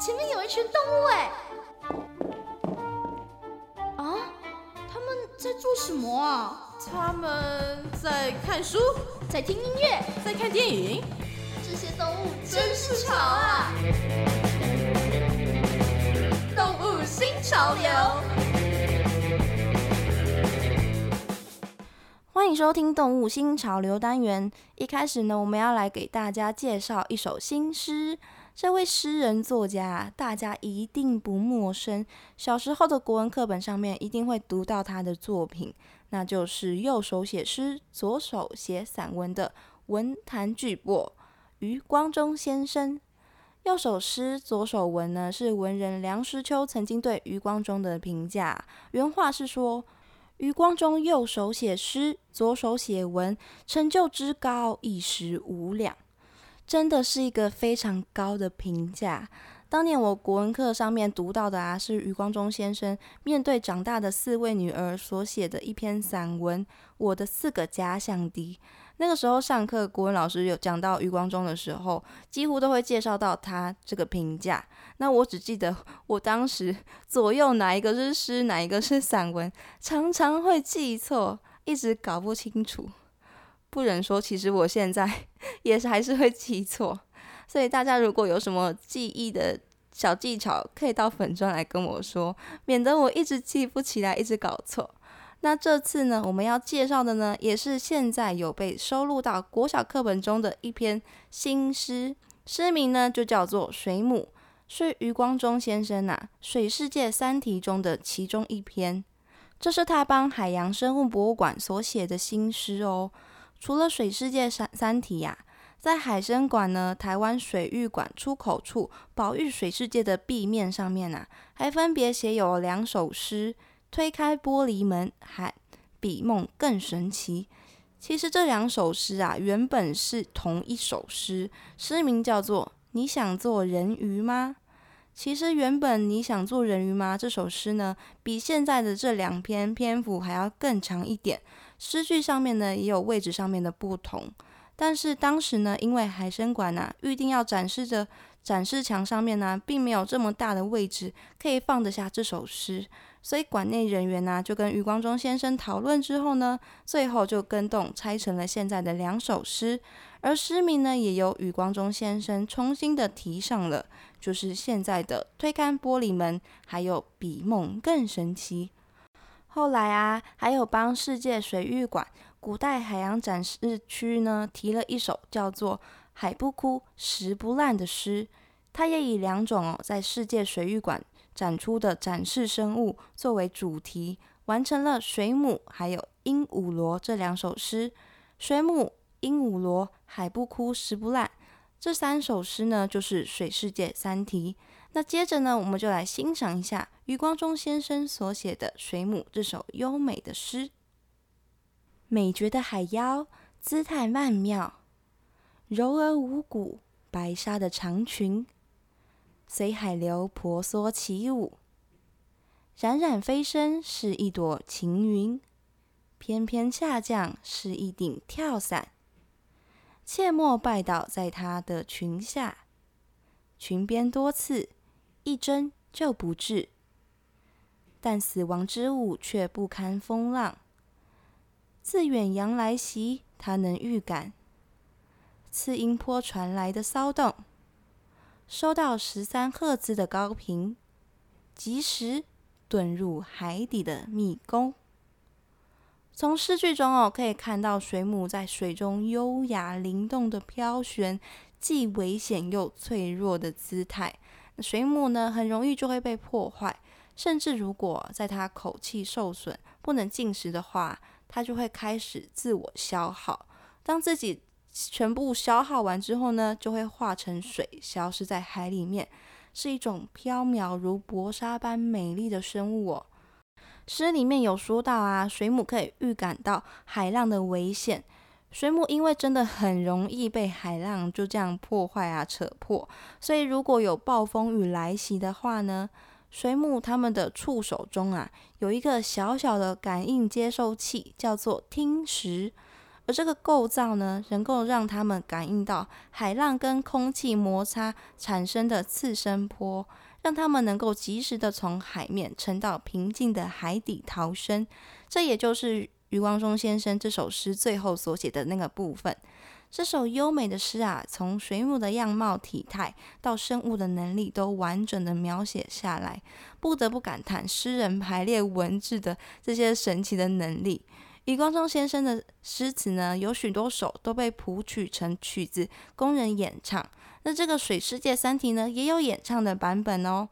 前面有一群动物哎！啊，他们在做什么啊？他们在看书，在听音乐，在看电影。这些动物真是潮啊！动物新潮流。欢迎收听《动物新潮流》单元。一开始呢，我们要来给大家介绍一首新诗。这位诗人作家，大家一定不陌生。小时候的国文课本上面一定会读到他的作品，那就是右手写诗、左手写散文的文坛巨擘余光中先生。右手诗，左手文呢，是文人梁实秋曾经对余光中的评价。原话是说。余光中右手写诗，左手写文，成就之高，一时无两。真的是一个非常高的评价。当年我国文课上面读到的啊，是余光中先生面对长大的四位女儿所写的一篇散文《我的四个假想敌》。那个时候上课，国文老师有讲到余光中的时候，几乎都会介绍到他这个评价。那我只记得我当时左右哪一个是诗，哪一个是散文，常常会记错，一直搞不清楚。不忍说，其实我现在 也是还是会记错。所以大家如果有什么记忆的小技巧，可以到粉砖来跟我说，免得我一直记不起来，一直搞错。那这次呢，我们要介绍的呢，也是现在有被收录到国小课本中的一篇新诗，诗名呢就叫做《水母》，是余光中先生呐《水世界三题》中的其中一篇。这是他帮海洋生物博物馆所写的新诗哦。除了《水世界三三体》呀，在海生馆呢，台湾水域馆出口处保育水世界的壁面上面呐，还分别写有两首诗。推开玻璃门，喊比梦更神奇。其实这两首诗啊，原本是同一首诗，诗名叫做《你想做人鱼吗》。其实原本《你想做人鱼吗》这首诗呢，比现在的这两篇篇幅还要更长一点，诗句上面呢也有位置上面的不同。但是当时呢，因为海参馆呐预定要展示的展示墙上面呢，并没有这么大的位置可以放得下这首诗。所以馆内人员呢，就跟余光中先生讨论之后呢，最后就跟动拆成了现在的两首诗，而诗名呢，也由余光中先生重新的提上了，就是现在的推开玻璃门，还有比梦更神奇。后来啊，还有帮世界水域馆古代海洋展示区呢，提了一首叫做《海不枯石不烂》的诗，它也以两种哦，在世界水域馆。展出的展示生物作为主题，完成了水母还有鹦鹉螺这两首诗。水母、鹦鹉螺、海不枯、石不烂这三首诗呢，就是水世界三题。那接着呢，我们就来欣赏一下余光中先生所写的《水母》这首优美的诗。美绝的海妖，姿态曼妙，柔而无骨，白纱的长裙。随海流婆娑起舞，冉冉飞升是一朵晴云，翩翩下降是一顶跳伞。切莫拜倒在他的裙下，裙边多刺，一针就不治。但死亡之物却不堪风浪，自远洋来袭，他能预感次音波传来的骚动。收到十三赫兹的高频，及时遁入海底的迷宫。从诗句中哦，可以看到水母在水中优雅灵动的飘旋，既危险又脆弱的姿态。水母呢，很容易就会被破坏，甚至如果在它口气受损，不能进食的话，它就会开始自我消耗。当自己全部消耗完之后呢，就会化成水，消失在海里面，是一种飘渺如薄纱般美丽的生物哦。诗里面有说到啊，水母可以预感到海浪的危险。水母因为真的很容易被海浪就这样破坏啊、扯破，所以如果有暴风雨来袭的话呢，水母它们的触手中啊，有一个小小的感应接收器，叫做听石。而这个构造呢，能够让他们感应到海浪跟空气摩擦产生的次声波，让他们能够及时的从海面沉到平静的海底逃生。这也就是余光中先生这首诗最后所写的那个部分。这首优美的诗啊，从水母的样貌体态到生物的能力，都完整的描写下来，不得不感叹诗人排列文字的这些神奇的能力。李光中先生的诗词呢，有许多首都被谱曲成曲子供人演唱。那这个《水世界三题》呢，也有演唱的版本哦。